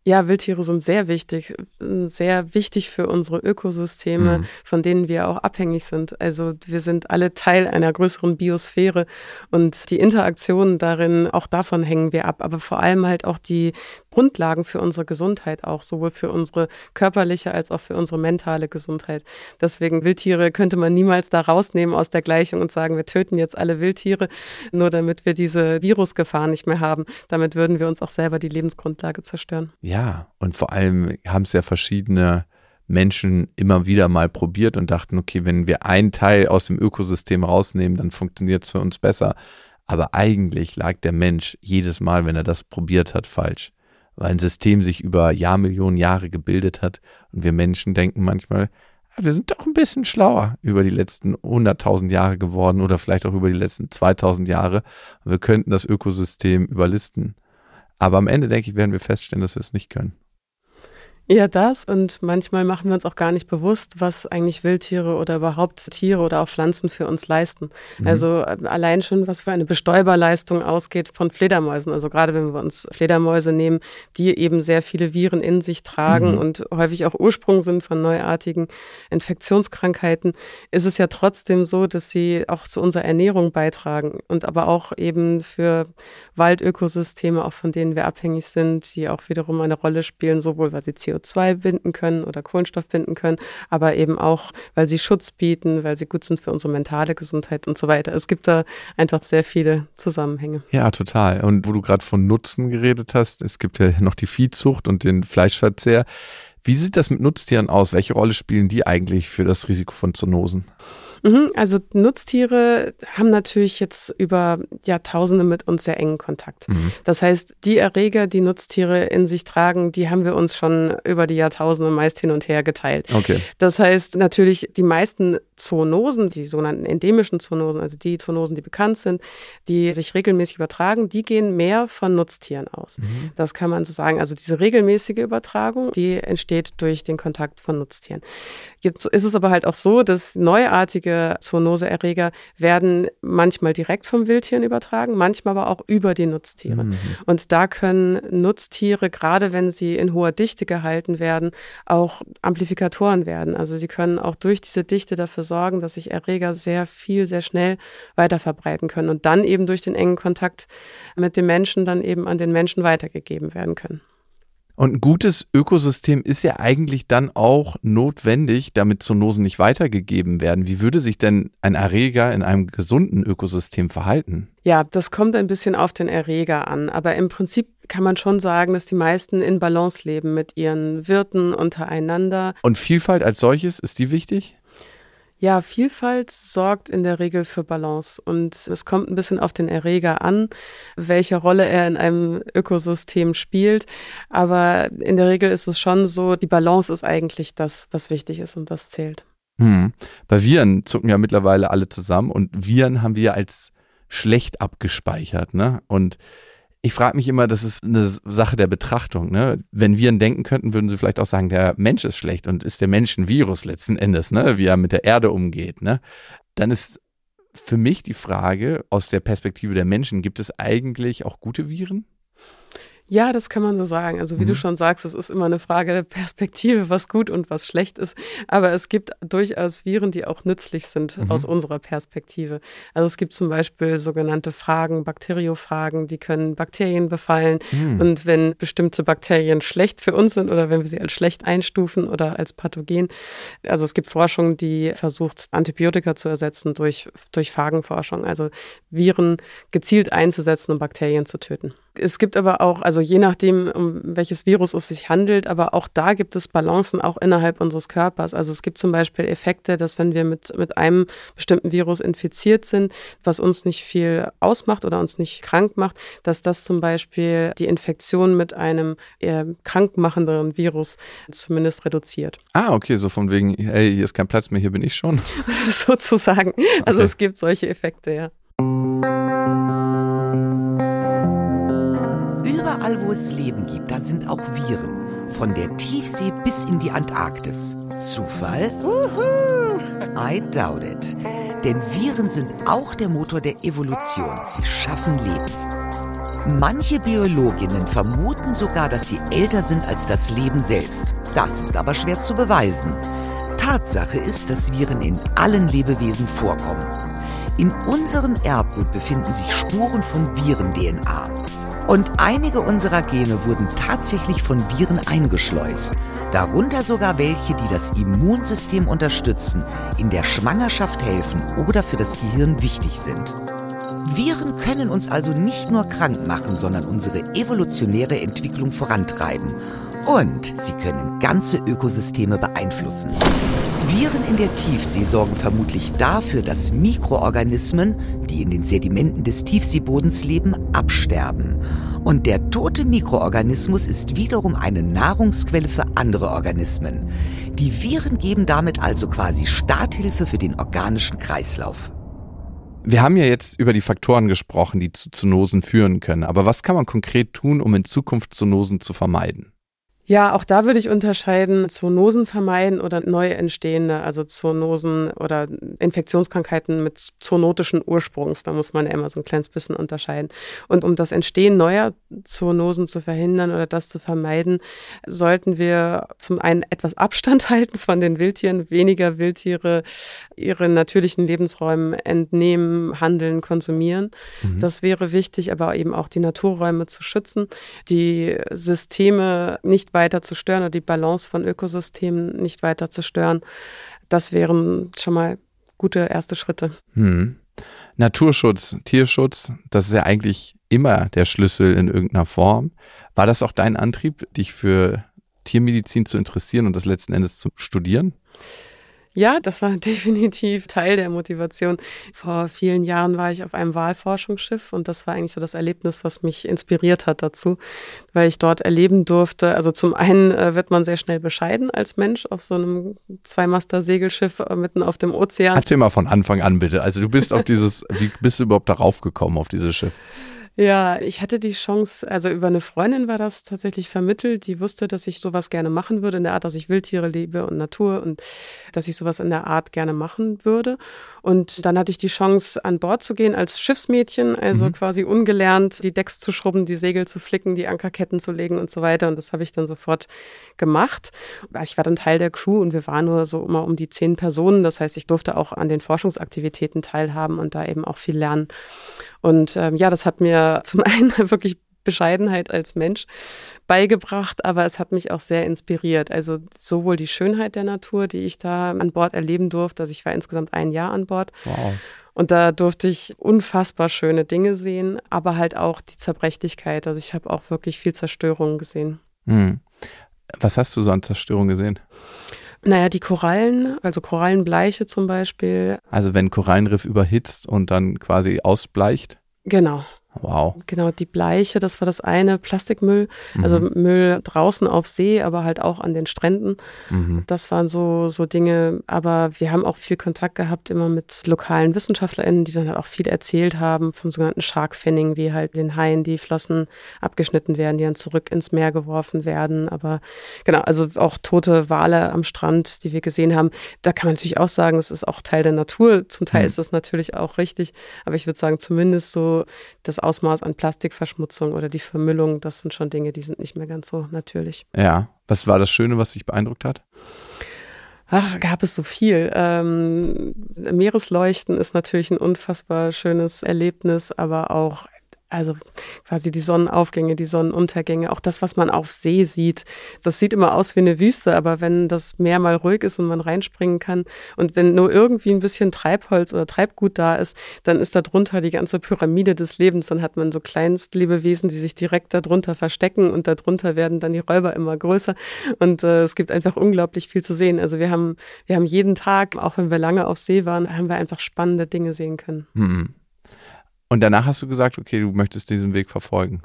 S2: Ja, Wildtiere sind sehr wichtig, sehr wichtig für unsere Ökosysteme, mhm. von denen wir auch abhängig sind. Also wir sind alle Teil einer größeren Biosphäre und die Interaktionen darin, auch davon hängen wir ab, aber vor allem halt auch die Grundlagen für unsere Gesundheit auch, sowohl für unsere körperliche als auch für unsere mentale Gesundheit. Deswegen Wildtiere könnte man niemals da rausnehmen aus der Gleichung und sagen, wir töten jetzt alle Wildtiere, nur damit wir diese Virusgefahr nicht mehr haben. Damit würden wir uns auch selber die Lebensgrundlage zerstören.
S3: Ja. Ja, und vor allem haben es ja verschiedene Menschen immer wieder mal probiert und dachten, okay, wenn wir einen Teil aus dem Ökosystem rausnehmen, dann funktioniert es für uns besser. Aber eigentlich lag der Mensch jedes Mal, wenn er das probiert hat, falsch. Weil ein System sich über Jahrmillionen Jahre gebildet hat und wir Menschen denken manchmal, ah, wir sind doch ein bisschen schlauer über die letzten 100.000 Jahre geworden oder vielleicht auch über die letzten 2000 Jahre. Wir könnten das Ökosystem überlisten. Aber am Ende, denke ich, werden wir feststellen, dass wir es nicht können.
S2: Ja, das und manchmal machen wir uns auch gar nicht bewusst, was eigentlich Wildtiere oder überhaupt Tiere oder auch Pflanzen für uns leisten. Mhm. Also äh, allein schon, was für eine Bestäuberleistung ausgeht von Fledermäusen. Also gerade wenn wir uns Fledermäuse nehmen, die eben sehr viele Viren in sich tragen mhm. und häufig auch Ursprung sind von neuartigen Infektionskrankheiten, ist es ja trotzdem so, dass sie auch zu unserer Ernährung beitragen und aber auch eben für Waldökosysteme, auch von denen wir abhängig sind, die auch wiederum eine Rolle spielen, sowohl weil sie CO CO2 binden können oder Kohlenstoff binden können, aber eben auch, weil sie Schutz bieten, weil sie gut sind für unsere mentale Gesundheit und so weiter. Es gibt da einfach sehr viele Zusammenhänge.
S3: Ja, total. Und wo du gerade von Nutzen geredet hast, es gibt ja noch die Viehzucht und den Fleischverzehr. Wie sieht das mit Nutztieren aus? Welche Rolle spielen die eigentlich für das Risiko von Zoonosen?
S2: Mhm, also Nutztiere haben natürlich jetzt über Jahrtausende mit uns sehr engen Kontakt. Mhm. Das heißt, die Erreger, die Nutztiere in sich tragen, die haben wir uns schon über die Jahrtausende meist hin und her geteilt.
S3: Okay.
S2: Das heißt natürlich, die meisten Zoonosen, die sogenannten endemischen Zoonosen, also die Zoonosen, die bekannt sind, die sich regelmäßig übertragen, die gehen mehr von Nutztieren aus. Mhm. Das kann man so sagen. Also diese regelmäßige Übertragung, die entsteht durch den Kontakt von Nutztieren. Jetzt ist es aber halt auch so, dass neuartige Zoonoseerreger werden manchmal direkt vom Wildtieren übertragen, manchmal aber auch über die Nutztiere. Mhm. Und da können Nutztiere, gerade wenn sie in hoher Dichte gehalten werden, auch Amplifikatoren werden. Also sie können auch durch diese Dichte dafür sorgen, dass sich Erreger sehr viel, sehr schnell weiter verbreiten können und dann eben durch den engen Kontakt mit dem Menschen dann eben an den Menschen weitergegeben werden können.
S3: Und ein gutes Ökosystem ist ja eigentlich dann auch notwendig, damit Zoonosen nicht weitergegeben werden. Wie würde sich denn ein Erreger in einem gesunden Ökosystem verhalten?
S2: Ja, das kommt ein bisschen auf den Erreger an. Aber im Prinzip kann man schon sagen, dass die meisten in Balance leben mit ihren Wirten untereinander.
S3: Und Vielfalt als solches, ist die wichtig?
S2: Ja, Vielfalt sorgt in der Regel für Balance und es kommt ein bisschen auf den Erreger an, welche Rolle er in einem Ökosystem spielt. Aber in der Regel ist es schon so, die Balance ist eigentlich das, was wichtig ist und das zählt.
S3: Hm. Bei Viren zucken ja mittlerweile alle zusammen und Viren haben wir als schlecht abgespeichert, ne? Und ich frage mich immer, das ist eine Sache der Betrachtung. Ne? Wenn Viren denken könnten, würden sie vielleicht auch sagen, der Mensch ist schlecht und ist der Mensch ein Virus letzten Endes, ne? wie er mit der Erde umgeht. Ne? Dann ist für mich die Frage aus der Perspektive der Menschen, gibt es eigentlich auch gute Viren?
S2: Ja, das kann man so sagen. Also wie mhm. du schon sagst, es ist immer eine Frage der Perspektive, was gut und was schlecht ist. Aber es gibt durchaus Viren, die auch nützlich sind mhm. aus unserer Perspektive. Also es gibt zum Beispiel sogenannte Fragen, Bakteriophagen, die können Bakterien befallen. Mhm. Und wenn bestimmte Bakterien schlecht für uns sind oder wenn wir sie als schlecht einstufen oder als Pathogen, also es gibt Forschung, die versucht, Antibiotika zu ersetzen durch, durch Phagenforschung. Also Viren gezielt einzusetzen, um Bakterien zu töten. Es gibt aber auch, also je nachdem, um welches Virus es sich handelt, aber auch da gibt es Balancen auch innerhalb unseres Körpers. Also es gibt zum Beispiel Effekte, dass wenn wir mit, mit einem bestimmten Virus infiziert sind, was uns nicht viel ausmacht oder uns nicht krank macht, dass das zum Beispiel die Infektion mit einem eher krankmachenderen Virus zumindest reduziert.
S3: Ah, okay, so von wegen, hey, hier ist kein Platz mehr, hier bin ich schon.
S2: Sozusagen. Also okay. es gibt solche Effekte, ja.
S1: Überall, wo es Leben gibt, da sind auch Viren. Von der Tiefsee bis in die Antarktis. Zufall? Uhu. I doubt it. Denn Viren sind auch der Motor der Evolution. Sie schaffen Leben. Manche Biologinnen vermuten sogar, dass sie älter sind als das Leben selbst. Das ist aber schwer zu beweisen. Tatsache ist, dass Viren in allen Lebewesen vorkommen. In unserem Erbgut befinden sich Spuren von Viren-DNA. Und einige unserer Gene wurden tatsächlich von Viren eingeschleust. Darunter sogar welche, die das Immunsystem unterstützen, in der Schwangerschaft helfen oder für das Gehirn wichtig sind. Viren können uns also nicht nur krank machen, sondern unsere evolutionäre Entwicklung vorantreiben. Und sie können ganze Ökosysteme beeinflussen. Viren in der Tiefsee sorgen vermutlich dafür, dass Mikroorganismen, die in den Sedimenten des Tiefseebodens leben, absterben. Und der tote Mikroorganismus ist wiederum eine Nahrungsquelle für andere Organismen. Die Viren geben damit also quasi Starthilfe für den organischen Kreislauf.
S3: Wir haben ja jetzt über die Faktoren gesprochen, die zu Zoonosen führen können. Aber was kann man konkret tun, um in Zukunft Zoonosen zu vermeiden?
S2: Ja, auch da würde ich unterscheiden, Zoonosen vermeiden oder neu entstehende, also Zoonosen oder Infektionskrankheiten mit zoonotischen Ursprungs. Da muss man ja immer so ein kleines bisschen unterscheiden. Und um das Entstehen neuer Zoonosen zu verhindern oder das zu vermeiden, sollten wir zum einen etwas Abstand halten von den Wildtieren, weniger Wildtiere ihren natürlichen Lebensräumen entnehmen, handeln, konsumieren. Mhm. Das wäre wichtig, aber eben auch die Naturräume zu schützen, die Systeme nicht weiter zu stören oder die Balance von Ökosystemen nicht weiter zu stören. Das wären schon mal gute erste Schritte.
S3: Hm. Naturschutz, Tierschutz, das ist ja eigentlich immer der Schlüssel in irgendeiner Form. War das auch dein Antrieb, dich für Tiermedizin zu interessieren und das letzten Endes zu studieren?
S2: Ja, das war definitiv Teil der Motivation. Vor vielen Jahren war ich auf einem Wahlforschungsschiff und das war eigentlich so das Erlebnis, was mich inspiriert hat dazu, weil ich dort erleben durfte. Also zum einen äh, wird man sehr schnell bescheiden als Mensch auf so einem Zweimaster-Segelschiff äh, mitten auf dem Ozean.
S3: Erzähl mal von Anfang an bitte. Also du bist auf dieses, wie bist du überhaupt darauf gekommen, auf dieses Schiff?
S2: Ja, ich hatte die Chance, also über eine Freundin war das tatsächlich vermittelt, die wusste, dass ich sowas gerne machen würde, in der Art, dass ich Wildtiere liebe und Natur und dass ich sowas in der Art gerne machen würde. Und dann hatte ich die Chance, an Bord zu gehen als Schiffsmädchen, also mhm. quasi ungelernt, die Decks zu schrubben, die Segel zu flicken, die Ankerketten zu legen und so weiter. Und das habe ich dann sofort gemacht. Ich war dann Teil der Crew und wir waren nur so immer um die zehn Personen. Das heißt, ich durfte auch an den Forschungsaktivitäten teilhaben und da eben auch viel lernen. Und ähm, ja, das hat mir zum einen wirklich Bescheidenheit als Mensch beigebracht, aber es hat mich auch sehr inspiriert. Also sowohl die Schönheit der Natur, die ich da an Bord erleben durfte, also ich war insgesamt ein Jahr an Bord. Wow. Und da durfte ich unfassbar schöne Dinge sehen, aber halt auch die Zerbrechlichkeit. Also ich habe auch wirklich viel Zerstörung gesehen. Hm.
S3: Was hast du so an Zerstörung gesehen?
S2: Naja, die Korallen, also Korallenbleiche zum Beispiel.
S3: Also wenn Korallenriff überhitzt und dann quasi ausbleicht?
S2: Genau.
S3: Wow.
S2: Genau, die Bleiche, das war das eine, Plastikmüll, also mhm. Müll draußen auf See, aber halt auch an den Stränden. Mhm. Das waren so, so Dinge, aber wir haben auch viel Kontakt gehabt immer mit lokalen WissenschaftlerInnen, die dann halt auch viel erzählt haben vom sogenannten Shark Fanning, wie halt den Haien die Flossen abgeschnitten werden, die dann zurück ins Meer geworfen werden. Aber genau, also auch tote Wale am Strand, die wir gesehen haben, da kann man natürlich auch sagen, es ist auch Teil der Natur. Zum Teil mhm. ist das natürlich auch richtig, aber ich würde sagen, zumindest so das Ausmaß an Plastikverschmutzung oder die Vermüllung, das sind schon Dinge, die sind nicht mehr ganz so natürlich.
S3: Ja. Was war das Schöne, was dich beeindruckt hat?
S2: Ach, gab es so viel. Ähm, Meeresleuchten ist natürlich ein unfassbar schönes Erlebnis, aber auch also quasi die Sonnenaufgänge, die Sonnenuntergänge, auch das, was man auf See sieht. Das sieht immer aus wie eine Wüste, aber wenn das Meer mal ruhig ist und man reinspringen kann und wenn nur irgendwie ein bisschen Treibholz oder Treibgut da ist, dann ist da drunter die ganze Pyramide des Lebens. Dann hat man so Kleinstlebewesen, die sich direkt darunter verstecken und darunter werden dann die Räuber immer größer. Und äh, es gibt einfach unglaublich viel zu sehen. Also wir haben, wir haben jeden Tag, auch wenn wir lange auf See waren, haben wir einfach spannende Dinge sehen können.
S3: Mhm. Und danach hast du gesagt, okay, du möchtest diesen Weg verfolgen.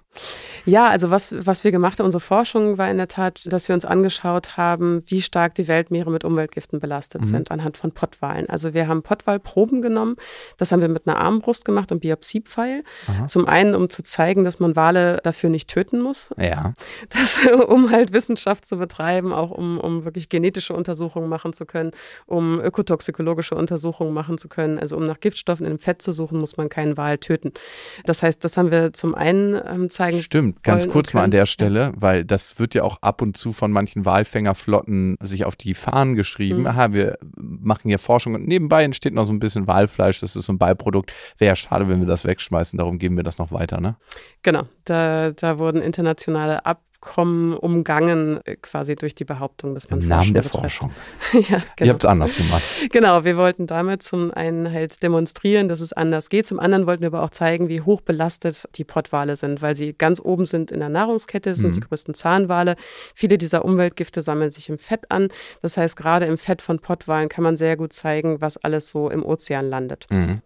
S2: Ja, also was, was wir gemacht haben, unsere Forschung war in der Tat, dass wir uns angeschaut haben, wie stark die Weltmeere mit Umweltgiften belastet mhm. sind anhand von Pottwalen. Also wir haben Pottwalproben genommen. Das haben wir mit einer Armbrust gemacht und Biopsiepfeil. Aha. Zum einen, um zu zeigen, dass man Wale dafür nicht töten muss.
S3: Ja.
S2: Das, um halt Wissenschaft zu betreiben, auch um, um wirklich genetische Untersuchungen machen zu können, um ökotoxikologische Untersuchungen machen zu können. Also um nach Giftstoffen im Fett zu suchen, muss man keinen Wal töten töten. Das heißt, das haben wir zum einen ähm, zeigen.
S3: Stimmt, ganz kurz mal an der Stelle, ja. weil das wird ja auch ab und zu von manchen Walfängerflotten sich auf die Fahnen geschrieben. Mhm. Aha, wir machen hier Forschung und nebenbei entsteht noch so ein bisschen Walfleisch, das ist so ein Beiprodukt. Wäre ja schade, wenn wir das wegschmeißen, darum geben wir das noch weiter, ne?
S2: Genau, da, da wurden internationale Ab Abkommen umgangen, äh, quasi durch die Behauptung, dass man
S3: Im Namen der betreibt. Forschung.
S2: ja, genau.
S3: Ihr habt es anders gemacht.
S2: Genau, wir wollten damit zum einen halt demonstrieren, dass es anders geht. Zum anderen wollten wir aber auch zeigen, wie hoch belastet die Pottwale sind, weil sie ganz oben sind in der Nahrungskette, sind mhm. die größten Zahnwale. Viele dieser Umweltgifte sammeln sich im Fett an. Das heißt, gerade im Fett von Pottwalen kann man sehr gut zeigen, was alles so im Ozean landet. Mhm.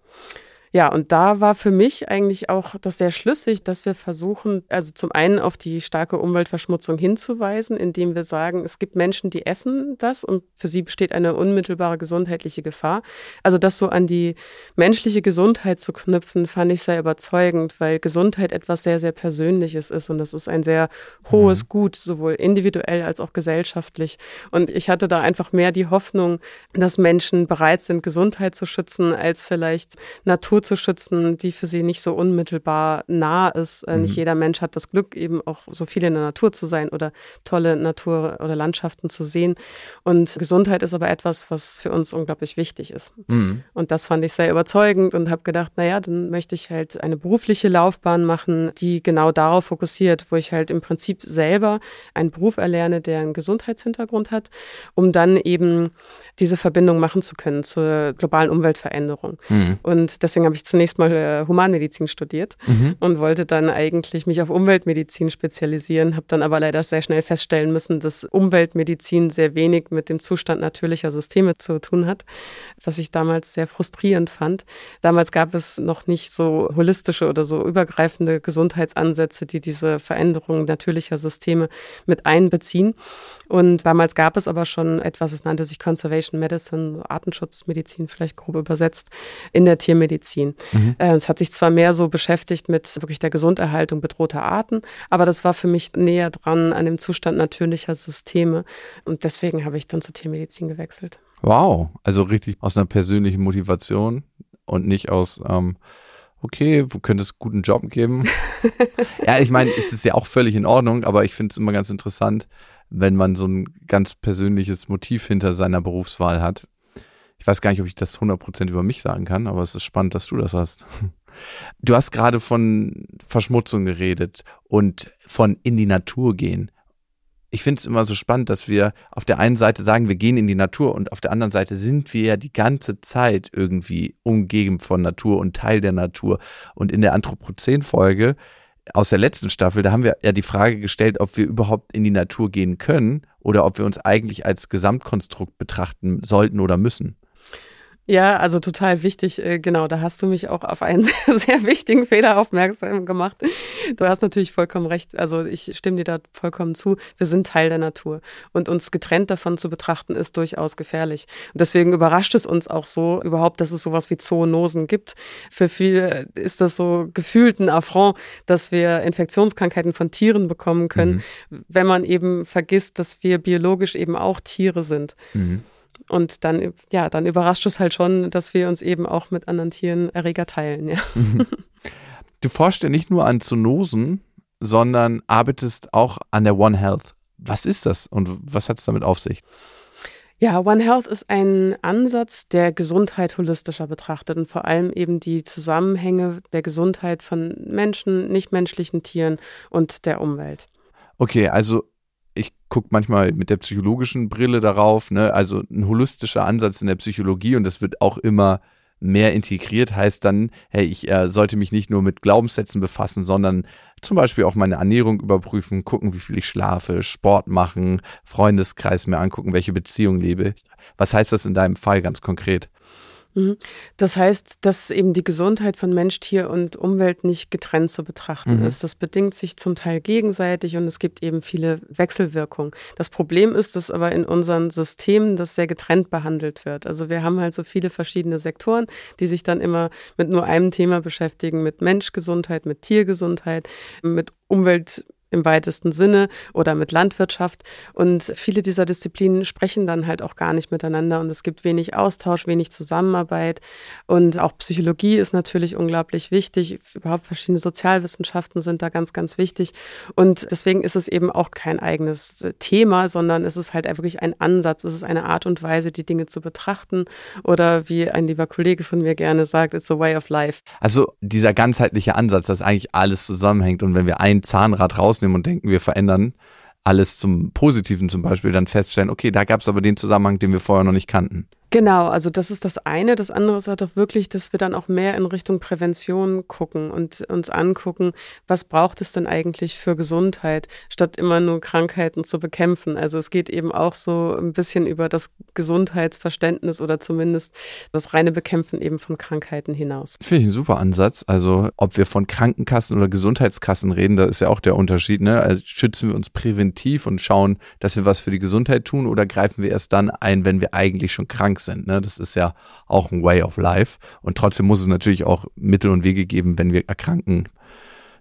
S2: Ja, und da war für mich eigentlich auch das sehr schlüssig, dass wir versuchen, also zum einen auf die starke Umweltverschmutzung hinzuweisen, indem wir sagen, es gibt Menschen, die essen das und für sie besteht eine unmittelbare gesundheitliche Gefahr. Also das so an die menschliche Gesundheit zu knüpfen, fand ich sehr überzeugend, weil Gesundheit etwas sehr, sehr Persönliches ist und das ist ein sehr hohes mhm. Gut, sowohl individuell als auch gesellschaftlich. Und ich hatte da einfach mehr die Hoffnung, dass Menschen bereit sind, Gesundheit zu schützen, als vielleicht Natur Natur zu schützen, die für sie nicht so unmittelbar nah ist. Äh, mhm. Nicht jeder Mensch hat das Glück, eben auch so viel in der Natur zu sein oder tolle Natur oder Landschaften zu sehen. Und Gesundheit ist aber etwas, was für uns unglaublich wichtig ist. Mhm. Und das fand ich sehr überzeugend und habe gedacht, naja, dann möchte ich halt eine berufliche Laufbahn machen, die genau darauf fokussiert, wo ich halt im Prinzip selber einen Beruf erlerne, der einen Gesundheitshintergrund hat, um dann eben diese Verbindung machen zu können zur globalen Umweltveränderung. Mhm. Und deswegen habe ich zunächst mal äh, Humanmedizin studiert mhm. und wollte dann eigentlich mich auf Umweltmedizin spezialisieren, habe dann aber leider sehr schnell feststellen müssen, dass Umweltmedizin sehr wenig mit dem Zustand natürlicher Systeme zu tun hat, was ich damals sehr frustrierend fand. Damals gab es noch nicht so holistische oder so übergreifende Gesundheitsansätze, die diese Veränderung natürlicher Systeme mit einbeziehen. Und damals gab es aber schon etwas, es nannte sich Conservation Medicine, Artenschutzmedizin vielleicht grob übersetzt, in der Tiermedizin. Mhm. Äh, es hat sich zwar mehr so beschäftigt mit wirklich der Gesunderhaltung bedrohter Arten, aber das war für mich näher dran an dem Zustand natürlicher Systeme. Und deswegen habe ich dann zur Tiermedizin gewechselt.
S3: Wow, also richtig aus einer persönlichen Motivation und nicht aus ähm okay, wo könnte es guten Job geben? ja, ich meine, es ist ja auch völlig in Ordnung, aber ich finde es immer ganz interessant, wenn man so ein ganz persönliches Motiv hinter seiner Berufswahl hat. Ich weiß gar nicht, ob ich das 100% über mich sagen kann, aber es ist spannend, dass du das hast. Du hast gerade von Verschmutzung geredet und von in die Natur gehen. Ich finde es immer so spannend, dass wir auf der einen Seite sagen, wir gehen in die Natur und auf der anderen Seite sind wir ja die ganze Zeit irgendwie umgeben von Natur und Teil der Natur. Und in der Anthropozän-Folge aus der letzten Staffel, da haben wir ja die Frage gestellt, ob wir überhaupt in die Natur gehen können oder ob wir uns eigentlich als Gesamtkonstrukt betrachten sollten oder müssen.
S2: Ja, also total wichtig. Äh, genau, da hast du mich auch auf einen sehr wichtigen Fehler aufmerksam gemacht. Du hast natürlich vollkommen recht. Also ich stimme dir da vollkommen zu. Wir sind Teil der Natur und uns getrennt davon zu betrachten ist durchaus gefährlich. Und deswegen überrascht es uns auch so überhaupt, dass es sowas wie Zoonosen gibt. Für viele ist das so gefühlt ein Affront, dass wir Infektionskrankheiten von Tieren bekommen können, mhm. wenn man eben vergisst, dass wir biologisch eben auch Tiere sind. Mhm. Und dann, ja, dann überrascht es halt schon, dass wir uns eben auch mit anderen Tieren Erreger teilen, ja.
S3: Du forschst ja nicht nur an Zoonosen, sondern arbeitest auch an der One Health. Was ist das und was hat es damit auf sich?
S2: Ja, One Health ist ein Ansatz, der Gesundheit holistischer betrachtet und vor allem eben die Zusammenhänge der Gesundheit von Menschen, nichtmenschlichen Tieren und der Umwelt.
S3: Okay, also ich gucke manchmal mit der psychologischen Brille darauf, ne? also ein holistischer Ansatz in der Psychologie und das wird auch immer mehr integriert, heißt dann, hey, ich äh, sollte mich nicht nur mit Glaubenssätzen befassen, sondern zum Beispiel auch meine Ernährung überprüfen, gucken, wie viel ich schlafe, Sport machen, Freundeskreis mir angucken, welche Beziehung lebe. Was heißt das in deinem Fall ganz konkret?
S2: Mhm. Das heißt, dass eben die Gesundheit von Mensch, Tier und Umwelt nicht getrennt zu betrachten mhm. ist. Das bedingt sich zum Teil gegenseitig und es gibt eben viele Wechselwirkungen. Das Problem ist, dass aber in unseren Systemen das sehr getrennt behandelt wird. Also wir haben halt so viele verschiedene Sektoren, die sich dann immer mit nur einem Thema beschäftigen, mit Menschgesundheit, mit Tiergesundheit, mit Umwelt im weitesten Sinne oder mit Landwirtschaft. Und viele dieser Disziplinen sprechen dann halt auch gar nicht miteinander und es gibt wenig Austausch, wenig Zusammenarbeit. Und auch Psychologie ist natürlich unglaublich wichtig. Überhaupt verschiedene Sozialwissenschaften sind da ganz, ganz wichtig. Und deswegen ist es eben auch kein eigenes Thema, sondern es ist halt wirklich ein Ansatz. Es ist eine Art und Weise, die Dinge zu betrachten. Oder wie ein lieber Kollege von mir gerne sagt, it's a way of life.
S3: Also dieser ganzheitliche Ansatz, dass eigentlich alles zusammenhängt und wenn wir ein Zahnrad raus rausnehmen und denken, wir verändern alles zum Positiven zum Beispiel, dann feststellen, okay, da gab es aber den Zusammenhang, den wir vorher noch nicht kannten.
S2: Genau, also das ist das eine. Das andere ist halt auch wirklich, dass wir dann auch mehr in Richtung Prävention gucken und uns angucken, was braucht es denn eigentlich für Gesundheit, statt immer nur Krankheiten zu bekämpfen. Also es geht eben auch so ein bisschen über das Gesundheitsverständnis oder zumindest das reine Bekämpfen eben von Krankheiten hinaus.
S3: Finde ich ein super Ansatz. Also ob wir von Krankenkassen oder Gesundheitskassen reden, da ist ja auch der Unterschied. Ne? Also schützen wir uns präventiv und schauen, dass wir was für die Gesundheit tun oder greifen wir erst dann ein, wenn wir eigentlich schon krank sind. Ne? Das ist ja auch ein Way of Life. Und trotzdem muss es natürlich auch Mittel und Wege geben, wenn wir erkranken,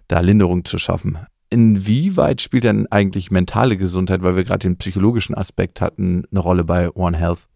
S3: da Linderung zu schaffen. Inwieweit spielt denn eigentlich mentale Gesundheit, weil wir gerade den psychologischen Aspekt hatten, eine Rolle bei One Health?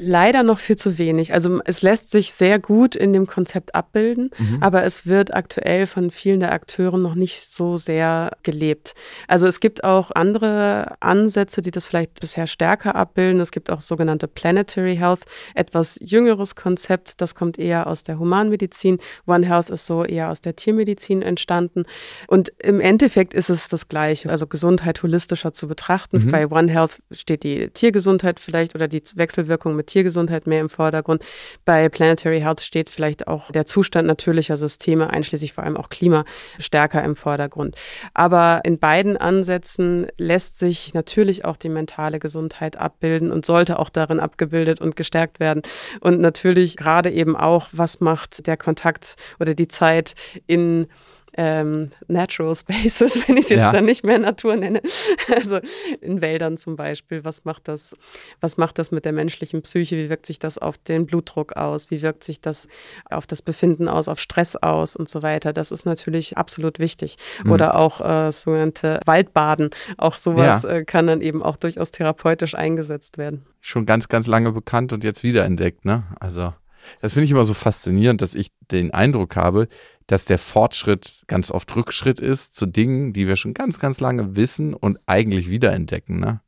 S2: Leider noch viel zu wenig. Also es lässt sich sehr gut in dem Konzept abbilden, mhm. aber es wird aktuell von vielen der Akteure noch nicht so sehr gelebt. Also es gibt auch andere Ansätze, die das vielleicht bisher stärker abbilden. Es gibt auch sogenannte Planetary Health, etwas jüngeres Konzept, das kommt eher aus der Humanmedizin. One Health ist so eher aus der Tiermedizin entstanden. Und im Endeffekt ist es das Gleiche, also Gesundheit holistischer zu betrachten. Mhm. Bei One Health steht die Tiergesundheit vielleicht oder die Wechselwirkung mit Tiergesundheit mehr im Vordergrund. Bei Planetary Health steht vielleicht auch der Zustand natürlicher Systeme, einschließlich vor allem auch Klima, stärker im Vordergrund. Aber in beiden Ansätzen lässt sich natürlich auch die mentale Gesundheit abbilden und sollte auch darin abgebildet und gestärkt werden. Und natürlich gerade eben auch, was macht der Kontakt oder die Zeit in ähm, Natural Spaces, wenn ich es jetzt ja. dann nicht mehr Natur nenne. Also in Wäldern zum Beispiel. Was macht das, was macht das mit der menschlichen Psyche? Wie wirkt sich das auf den Blutdruck aus? Wie wirkt sich das auf das Befinden aus, auf Stress aus und so weiter? Das ist natürlich absolut wichtig. Mhm. Oder auch äh, sogenannte Waldbaden. Auch sowas ja. äh, kann dann eben auch durchaus therapeutisch eingesetzt werden.
S3: Schon ganz, ganz lange bekannt und jetzt wiederentdeckt, ne? Also. Das finde ich immer so faszinierend, dass ich den Eindruck habe, dass der Fortschritt ganz oft Rückschritt ist zu Dingen, die wir schon ganz, ganz lange wissen und eigentlich wiederentdecken. Ne?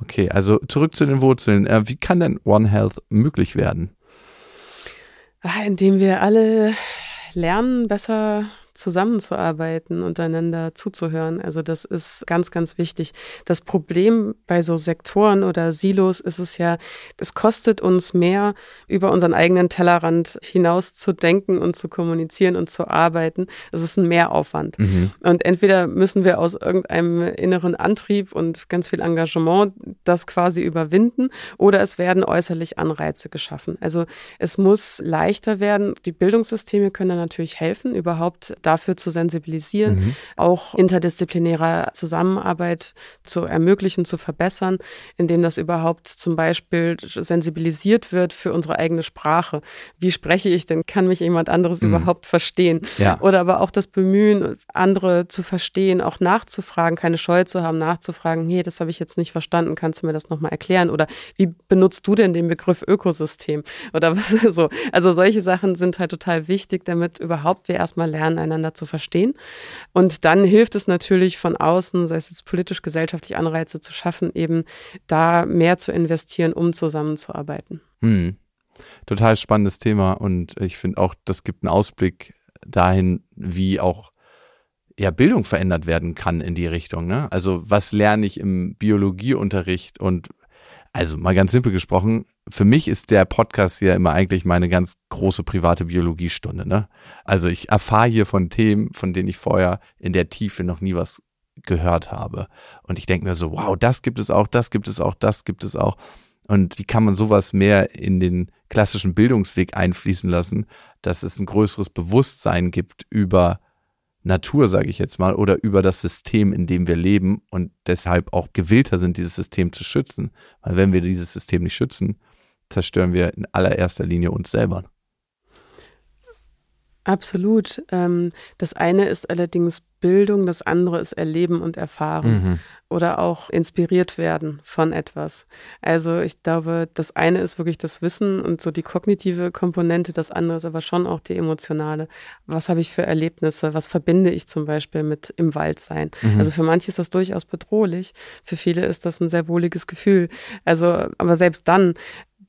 S3: Okay, also zurück zu den Wurzeln. Äh, wie kann denn One Health möglich werden?
S2: Ah, indem wir alle lernen, besser zusammenzuarbeiten, untereinander zuzuhören. Also das ist ganz, ganz wichtig. Das Problem bei so Sektoren oder Silos ist es ja, es kostet uns mehr, über unseren eigenen Tellerrand hinaus zu denken und zu kommunizieren und zu arbeiten. Es ist ein Mehraufwand. Mhm. Und entweder müssen wir aus irgendeinem inneren Antrieb und ganz viel Engagement das quasi überwinden oder es werden äußerlich Anreize geschaffen. Also es muss leichter werden. Die Bildungssysteme können natürlich helfen, überhaupt dafür zu sensibilisieren, mhm. auch interdisziplinäre Zusammenarbeit zu ermöglichen, zu verbessern, indem das überhaupt zum Beispiel sensibilisiert wird für unsere eigene Sprache. Wie spreche ich denn? Kann mich jemand anderes mhm. überhaupt verstehen? Ja. Oder aber auch das Bemühen, andere zu verstehen, auch nachzufragen, keine Scheu zu haben, nachzufragen, hey, das habe ich jetzt nicht verstanden, kannst du mir das nochmal erklären? Oder wie benutzt du denn den Begriff Ökosystem? Oder was so? Also solche Sachen sind halt total wichtig, damit überhaupt wir erstmal lernen, miteinander zu verstehen. Und dann hilft es natürlich von außen, sei es jetzt politisch, gesellschaftlich Anreize zu schaffen, eben da mehr zu investieren, um zusammenzuarbeiten.
S3: Hm. Total spannendes Thema und ich finde auch, das gibt einen Ausblick dahin, wie auch ja, Bildung verändert werden kann in die Richtung. Ne? Also was lerne ich im Biologieunterricht und also mal ganz simpel gesprochen, für mich ist der Podcast ja immer eigentlich meine ganz große private Biologiestunde. Ne? Also ich erfahre hier von Themen, von denen ich vorher in der Tiefe noch nie was gehört habe. Und ich denke mir so, wow, das gibt es auch, das gibt es auch, das gibt es auch. Und wie kann man sowas mehr in den klassischen Bildungsweg einfließen lassen, dass es ein größeres Bewusstsein gibt über Natur, sage ich jetzt mal, oder über das System, in dem wir leben und deshalb auch gewillter sind, dieses System zu schützen. Weil wenn wir dieses System nicht schützen, zerstören wir in allererster Linie uns selber.
S2: Absolut. Ähm, das eine ist allerdings Bildung, das andere ist Erleben und Erfahren mhm. oder auch inspiriert werden von etwas. Also ich glaube, das eine ist wirklich das Wissen und so die kognitive Komponente, das andere ist aber schon auch die emotionale. Was habe ich für Erlebnisse? Was verbinde ich zum Beispiel mit im Wald sein? Mhm. Also für manche ist das durchaus bedrohlich, für viele ist das ein sehr wohliges Gefühl. Also, aber selbst dann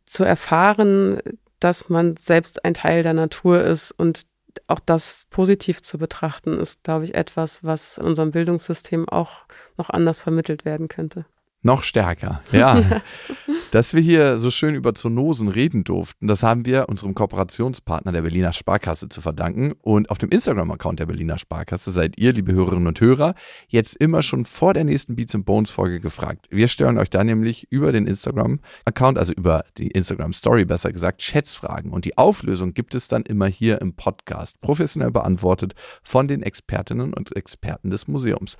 S2: zu erfahren, dass man selbst ein Teil der Natur ist und auch das positiv zu betrachten, ist, glaube ich, etwas, was in unserem Bildungssystem auch noch anders vermittelt werden könnte.
S3: Noch stärker, ja. Dass wir hier so schön über Zoonosen reden durften, das haben wir unserem Kooperationspartner der Berliner Sparkasse zu verdanken. Und auf dem Instagram-Account der Berliner Sparkasse seid ihr, liebe Hörerinnen und Hörer, jetzt immer schon vor der nächsten Beats and Bones Folge gefragt. Wir stellen euch da nämlich über den Instagram-Account, also über die Instagram-Story besser gesagt, Schätzfragen. Und die Auflösung gibt es dann immer hier im Podcast, professionell beantwortet von den Expertinnen und Experten des Museums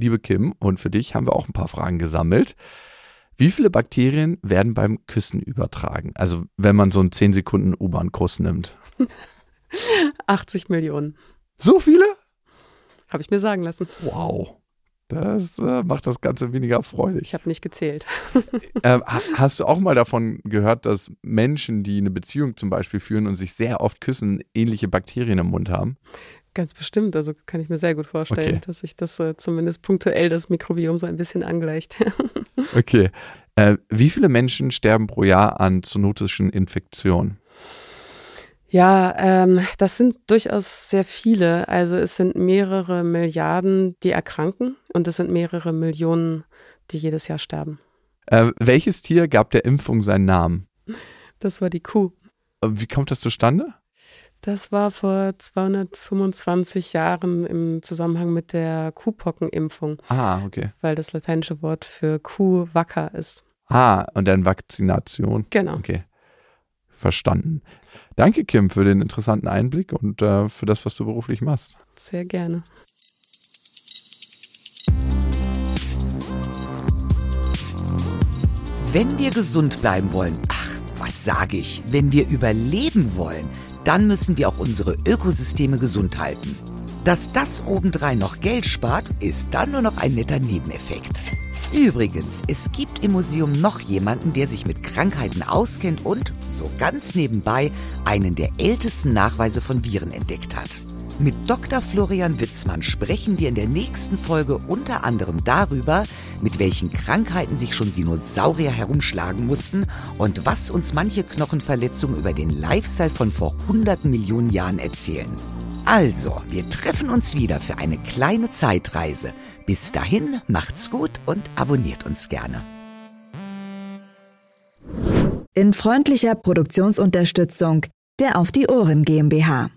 S3: liebe Kim, und für dich haben wir auch ein paar Fragen gesammelt. Wie viele Bakterien werden beim Küssen übertragen? Also wenn man so einen 10 Sekunden U-Bahn-Kuss nimmt.
S2: 80 Millionen.
S3: So viele?
S2: Habe ich mir sagen lassen.
S3: Wow. Das äh, macht das Ganze weniger freudig.
S2: Ich habe nicht gezählt.
S3: äh, hast du auch mal davon gehört, dass Menschen, die eine Beziehung zum Beispiel führen und sich sehr oft küssen, ähnliche Bakterien im Mund haben?
S2: Ganz bestimmt. Also kann ich mir sehr gut vorstellen, okay. dass sich das äh, zumindest punktuell das Mikrobiom so ein bisschen angleicht.
S3: okay. Äh, wie viele Menschen sterben pro Jahr an zoonotischen Infektionen?
S2: Ja, ähm, das sind durchaus sehr viele. Also es sind mehrere Milliarden, die erkranken und es sind mehrere Millionen, die jedes Jahr sterben.
S3: Äh, welches Tier gab der Impfung seinen Namen?
S2: Das war die Kuh.
S3: Äh, wie kommt das zustande?
S2: Das war vor 225 Jahren im Zusammenhang mit der Kuhpockenimpfung.
S3: Ah, okay.
S2: Weil das lateinische Wort für Kuh wacker ist.
S3: Ah, und dann Vakzination.
S2: Genau.
S3: Okay. Verstanden. Danke, Kim, für den interessanten Einblick und äh, für das, was du beruflich machst.
S2: Sehr gerne.
S1: Wenn wir gesund bleiben wollen, ach, was sage ich, wenn wir überleben wollen, dann müssen wir auch unsere Ökosysteme gesund halten. Dass das obendrein noch Geld spart, ist dann nur noch ein netter Nebeneffekt. Übrigens, es gibt im Museum noch jemanden, der sich mit Krankheiten auskennt und, so ganz nebenbei, einen der ältesten Nachweise von Viren entdeckt hat. Mit Dr. Florian Witzmann sprechen wir in der nächsten Folge unter anderem darüber, mit welchen Krankheiten sich schon Dinosaurier herumschlagen mussten und was uns manche Knochenverletzungen über den Lifestyle von vor hunderten Millionen Jahren erzählen. Also, wir treffen uns wieder für eine kleine Zeitreise. Bis dahin, macht's gut und abonniert uns gerne.
S4: In freundlicher Produktionsunterstützung der Auf die Ohren GmbH.